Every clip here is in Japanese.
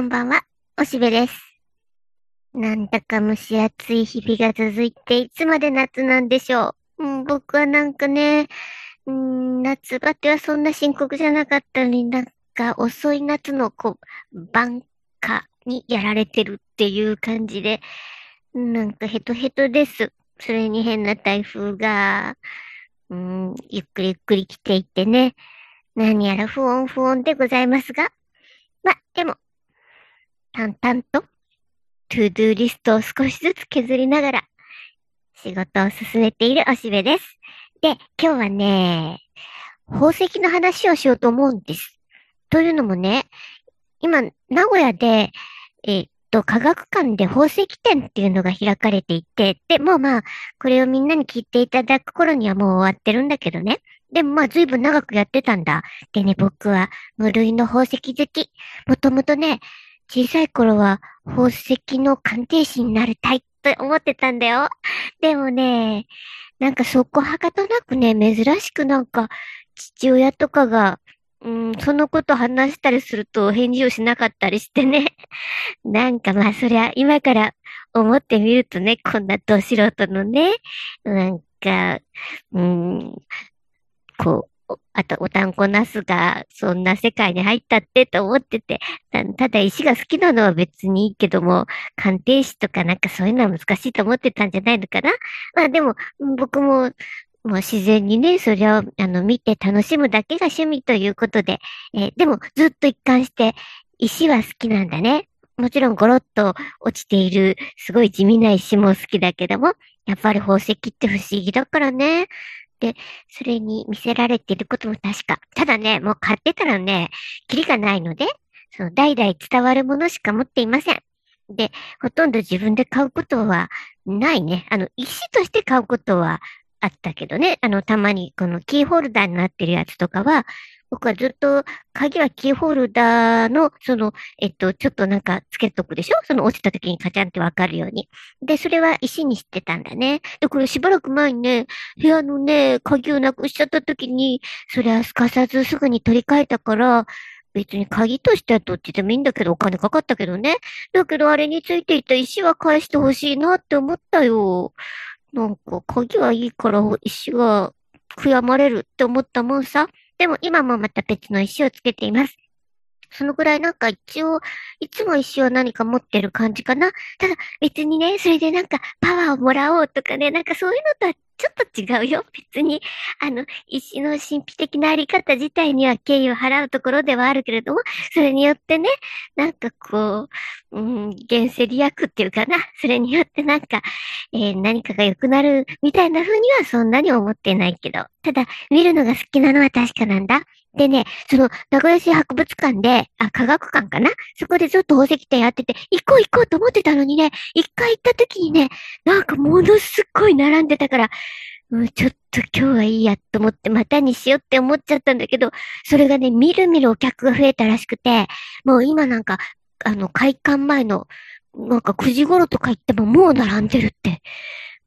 こんばんは、おしべです。なんだか蒸し暑い日々が続いて、いつまで夏なんでしょう。うん、僕はなんかね、うん、夏バテはそんな深刻じゃなかったのになんか遅い夏のこう、晩夏にやられてるっていう感じで、なんかヘトヘトです。それに変な台風が、うん、ゆっくりゆっくり来ていってね、何やら不穏不穏でございますが、ま、でも、淡々と、トゥードゥーリストを少しずつ削りながら、仕事を進めているおしべです。で、今日はね、宝石の話をしようと思うんです。というのもね、今、名古屋で、えっと、科学館で宝石展っていうのが開かれていて、で、もうまあ、これをみんなに聞いていただく頃にはもう終わってるんだけどね。でもまあ、随分長くやってたんだ。でね、僕は無類の宝石好き。もともとね、小さい頃は宝石の鑑定士になりたいって思ってたんだよ。でもね、なんかそこはかとなくね、珍しくなんか父親とかが、うん、そのこと話したりすると返事をしなかったりしてね。なんかまあそりゃ今から思ってみるとね、こんなど素人のね、なんか、うん、こう、あと、おたんこなすが、そんな世界に入ったってと思ってて、ただ石が好きなのは別にいいけども、鑑定士とかなんかそういうのは難しいと思ってたんじゃないのかなまあでも、僕も、もう自然にね、それを、あの、見て楽しむだけが趣味ということで、えー、でも、ずっと一貫して、石は好きなんだね。もちろんゴロッと落ちている、すごい地味な石も好きだけども、やっぱり宝石って不思議だからね。で、それに見せられていることも確か。ただね、もう買ってたらね、キリがないので、その代々伝わるものしか持っていません。で、ほとんど自分で買うことはないね。あの、石として買うことはあったけどね。あの、たまにこのキーホルダーになってるやつとかは、僕はずっと鍵はキーホルダーの、その、えっと、ちょっとなんかつけとくでしょ？その落ちた時にカチャンってわかるように。で、それは石にしてたんだね。で、これしばらく前にね、部屋のね、鍵をなくしちゃった時に、それはすかさずすぐに取り替えたから、別に鍵としてはどっちでもいいんだけど、お金かかったけどね。だけどあれについていた石は返してほしいなって思ったよ。なんか、鍵はいいから石は悔やまれるって思ったもんさ。でも今もまた別の石をつけています。そのぐらいなんか一応、いつも石を何か持ってる感じかな。ただ別にね、それでなんかパワーをもらおうとかね、なんかそういうのとはちょっと違うよ。別に、あの、石の神秘的なあり方自体には敬意を払うところではあるけれども、それによってね、なんかこう、うん、現世利益っていうかな。それによってなんか、えー、何かが良くなるみたいな風にはそんなに思ってないけど。ただ、見るのが好きなのは確かなんだ。でね、その、名古屋市博物館で、あ、科学館かなそこでずっと宝石店やってて、行こう行こうと思ってたのにね、一回行った時にね、なんかものすっごい並んでたから、う、ちょっと今日はいいやと思ってまたにしようって思っちゃったんだけど、それがね、みるみるお客が増えたらしくて、もう今なんか、あの、開館前の、なんか9時頃とか行ってももう並んでるって。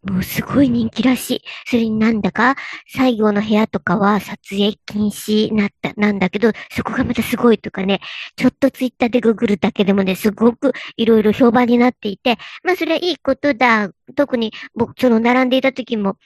もうすごい人気らしい。それになんだか、最後の部屋とかは撮影禁止なった、なんだけど、そこがまたすごいとかね、ちょっとツイッターでググるだけでもね、すごくいろいろ評判になっていて、まあそれはいいことだ。特に僕、その並んでいた時も、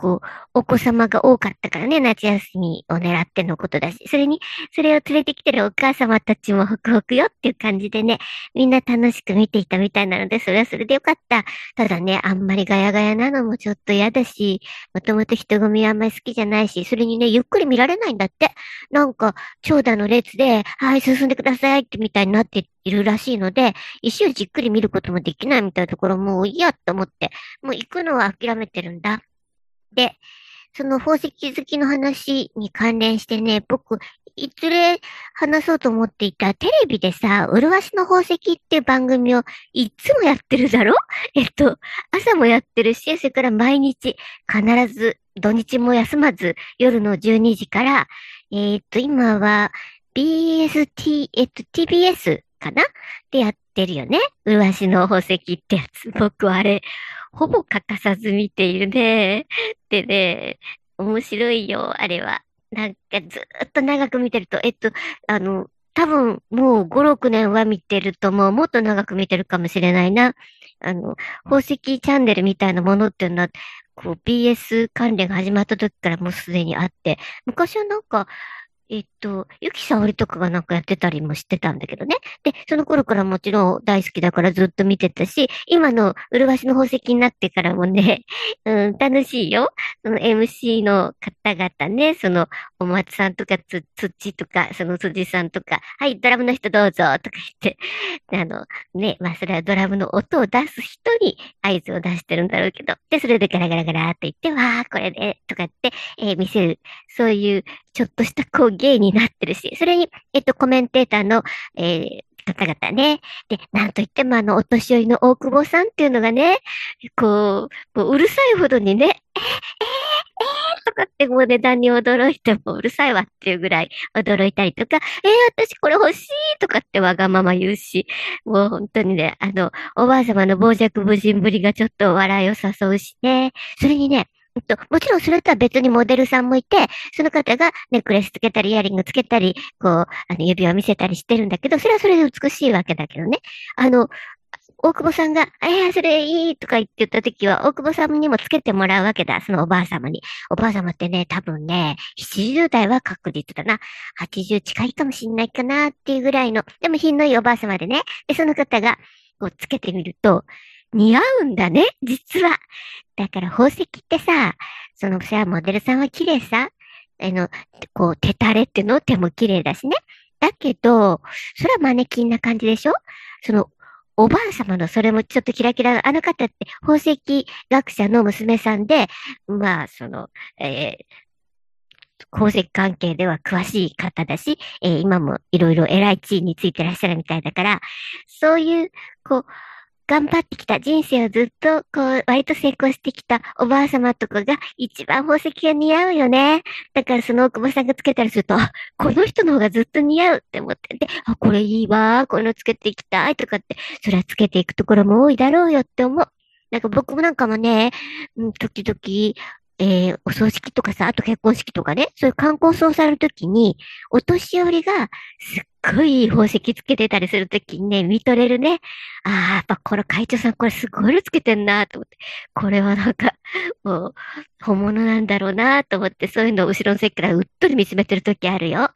こう、お子様が多かったからね、夏休みを狙ってのことだし、それに、それを連れてきてるお母様たちもホクホクよっていう感じでね、みんな楽しく見ていたみたいなので、それはそれでよかった。ただね、あんまりガヤガヤなのもちょっと嫌だし、もともと人混みあんまり好きじゃないし、それにね、ゆっくり見られないんだって。なんか、長蛇の列で、はい、進んでくださいってみたいになっているらしいので、石をじっくり見ることもできないみたいなところもういいやと思って、もう行くのは諦めてるんだ。で、その宝石好きの話に関連してね、僕、いずれ話そうと思っていたテレビでさ、うるわしの宝石って番組をいつもやってるだろ？えっと、朝もやってるし、それから毎日必ず土日も休まず夜の12時から、えっと、今は BST、えっと、TBS かな？でやってるよね。うるわしの宝石ってやつ。僕はあれ、ほぼ欠かさず見ているね。でね、面白いよ、あれは。なんかずっと長く見てると、えっと、あの、多分、もう5、6年は見てるともうもっと長く見てるかもしれないな。あの、宝石チャンネルみたいなものっていうのは、こう BS 関連が始まった時からもうすでにあって、昔はなんか、えっと、ゆきさおりとかがなんかやってたりもしてたんだけどね。で、その頃からもちろん大好きだからずっと見てたし、今の麗しの宝石になってからもね、うん、楽しいよ。その MC の方々ね、そのお松さんとかつ、つっちとか、その辻さんとか、はい、ドラムの人どうぞとか言って、あの、ね、まあそれはドラムの音を出す人に合図を出してるんだろうけど、で、それでガラガラガラって言って、わー、これで、とかって、えー、見せる。そういう、ちょっとしたこう芸になってるし、それに、えっと、コメンテーターの、えー、方々ね。で、なんといってもあの、お年寄りの大久保さんっていうのがね、こう、もううるさいほどにね、えー、えー、えー、とかってもう値段に驚いてもうるさいわっていうぐらい驚いたりとか、えー、私これ欲しいとかってわがまま言うし、もう本当にね、あの、おばあ様の傍若無人ぶりがちょっと笑いを誘うしね。それにね、と、もちろんそれとは別にモデルさんもいて、その方がネックレスつけたり、イヤリングつけたり、こう、あの、指輪見せたりしてるんだけど、それはそれで美しいわけだけどね。あの、大久保さんが、えー、それいいとか言って言った時は、大久保さんにもつけてもらうわけだ。そのおばあ様に。おばあ様ってね、多分ね、70代は確実だな。80近いかもしんないかなっていうぐらいの、でも品のいいおばあ様でね。で、その方が、こう、つけてみると、似合うんだね、実は。だから宝石ってさ、そのさ、モデルさんは綺麗さ、あの、こう、手垂れっての手も綺麗だしね。だけど、それはマネキンな感じでしょ？その、おばあ様のそれもちょっとキラキラ、あの方って宝石学者の娘さんで、まあ、その、えー、宝石関係では詳しい方だし、えー、今もいろいろ偉い地位についてらっしゃるみたいだから、そういう、こう、頑張ってきた人生をずっと、こう、割と成功してきたおばあ様とかが一番宝石が似合うよね。だからその大久保さんがつけたりすると、この人の方がずっと似合うって思ってて、あ、これいいわ、こういうのつけていきたいとかって、それはつけていくところも多いだろうよって思う。なんか僕もなんかもね、時々、えー、お葬式とかさ、あと結婚式とかね、そういう観光葬されるときに、お年寄りがすっごい宝石つけてたりするときにね、見とれるね。ああ、やっぱこの会長さんこれすごいのつけてんなと思って。これはなんか、もう、本物なんだろうなと思って、そういうのを後ろの席からうっとり見つめてるときあるよ。だ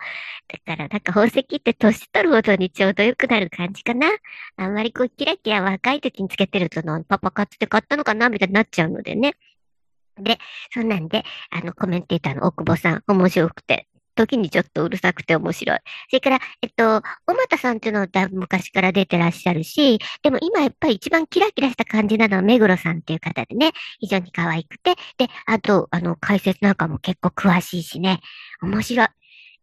からなんか宝石って年取るほどにちょうど良くなる感じかな。あんまりこうキラキラ若い時につけてると、パパ買って買ったのかなみたいになっちゃうのでね。で、そんなんで、あの、コメンテーターの大久保さん、面白くて、時にちょっとうるさくて面白い。それから、えっと、小俣さんっていうのは昔から出てらっしゃるし、でも今やっぱり一番キラキラした感じなのは目黒さんっていう方でね、非常に可愛くて、で、あと、あの、解説なんかも結構詳しいしね、面白い。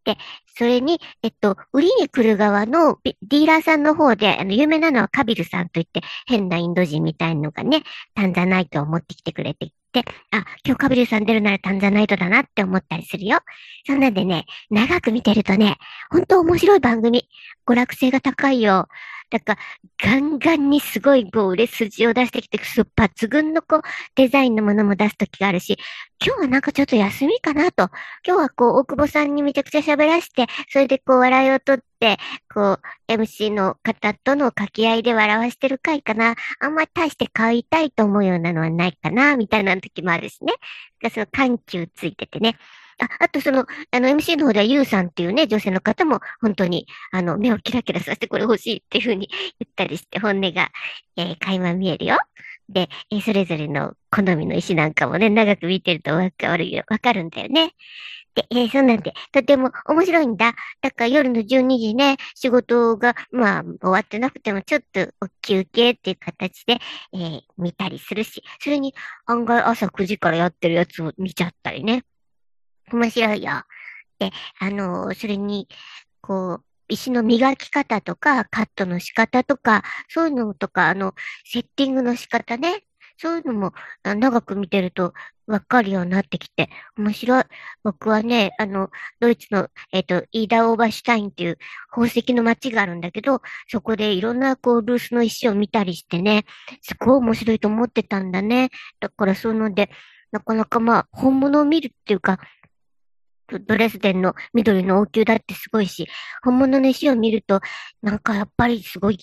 で、それに、えっと、売りに来る側のディーラーさんの方で、あの、有名なのはカビルさんといって、変なインド人みたいのがね、タンザナイトを持ってきてくれて、あ、今日カブリューさん出るならタンザナイトだなって思ったりするよ。そんなんでね、長く見てるとね、ほんと面白い番組。娯楽性が高いよ。だか、ガンガンにすごいこう、売れ筋を出してきて、そう抜群のこう、デザインのものも出すときがあるし、今日はなんかちょっと休みかなと。今日はこう、大久保さんにめちゃくちゃ喋らして、それでこう、笑いをとって、こう、MC の方との掛け合いで笑わしてる回かな。あんま大して買いたいと思うようなのはないかな、みたいな時もあるしね。その緩急ついててね。あ、あとその、あの MC の方ではゆうさんっていうね、女性の方も本当に、あの、目をキラキラさせてこれ欲しいっていうふうに言ったりして、本音が、えー、垣間見えるよ。で、えー、それぞれの好みの石なんかもね、長く見てるとわかるよ、わかるんだよね。で、えー、そうなんで、とても面白いんだ。だから夜の12時ね、仕事が、まあ、終わってなくても、ちょっとお休憩っていう形で、えー、見たりするし、それに案外朝9時からやってるやつを見ちゃったりね。面白いよ。で、あの、それに、こう、石の磨き方とか、カットの仕方とか、そういうのとか、あの、セッティングの仕方ね。そういうのも長く見てるとわかるようになってきて、面白い。僕はね、あの、ドイツの、えっ、ー、と、イーダー・オーバーシュタインっていう宝石の街があるんだけど、そこでいろんなこう、ルースの石を見たりしてね、すごい面白いと思ってたんだね。だからそういうので、なかなかまあ、本物を見るっていうか、ドレスデンの緑の王宮だってすごいし、本物の石を見ると、なんかやっぱりすごい、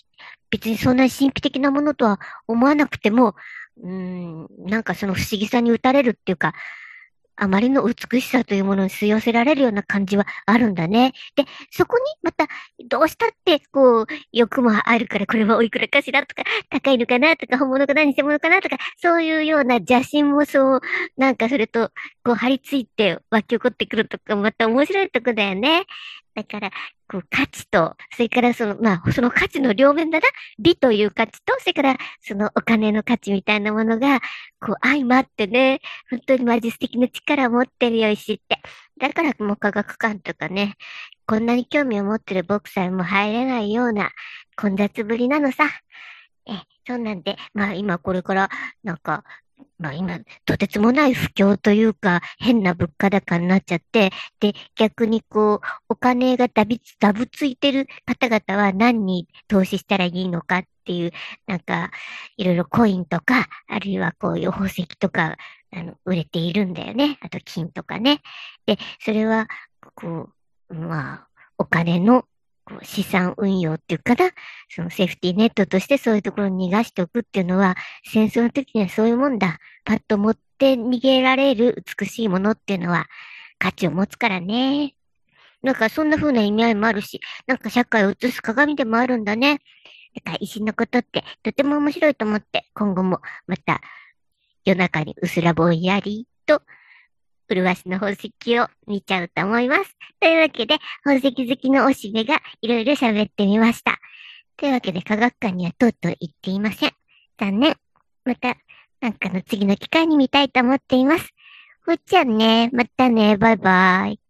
別にそんな神秘的なものとは思わなくても、うん、なんかその不思議さに打たれるっていうか、あまりの美しさというものに吸い寄せられるような感じはあるんだね。で、そこにまた、どうしたって、こう、欲もあるから、これはおいくらかしらとか、高いのかなとか、本物かな、偽物かなとか、そういうような邪心もそう、なんかそれと、こう、張り付いて湧き起こってくるとか、また面白いとこだよね。だから、こう、価値と、それからその、まあ、その価値の両面だな。美という価値と、それから、そのお金の価値みたいなものが、こう、相まってね、本当にマジ素敵な力を持ってるよ、石って。だから、もう科学館とかね、こんなに興味を持ってる僕さえも入れないような混雑ぶりなのさ。え、そうなんで、まあ今これから、なんか、まあ今、とてつもない不況というか、変な物価高になっちゃって、で、逆にこう、お金がダビダブついてる方々は何に投資したらいいのかっていう、なんか、いろいろコインとか、あるいはこういう宝石とか、あの、売れているんだよね。あと金とかね。で、それは、こう、まあ、お金のこう資産運用っていうかな、そのセーフティーネットとしてそういうところに逃がしておくっていうのは、戦争の時にはそういうもんだ。パッと持って逃げられる美しいものっていうのは価値を持つからね。なんかそんな風な意味合いもあるし、なんか社会を映す鏡でもあるんだね。だから石のことってとても面白いと思って、今後もまた夜中にうすらぼんやりと麗しの宝石を見ちゃうと思います。というわけで、宝石好きのおしべがいろいろ喋ってみました。というわけで、科学館にはとうとう行っていません。残念。また、なんかの次の機会に見たいと思っています。ふっちゃんね。またね。バイバイ。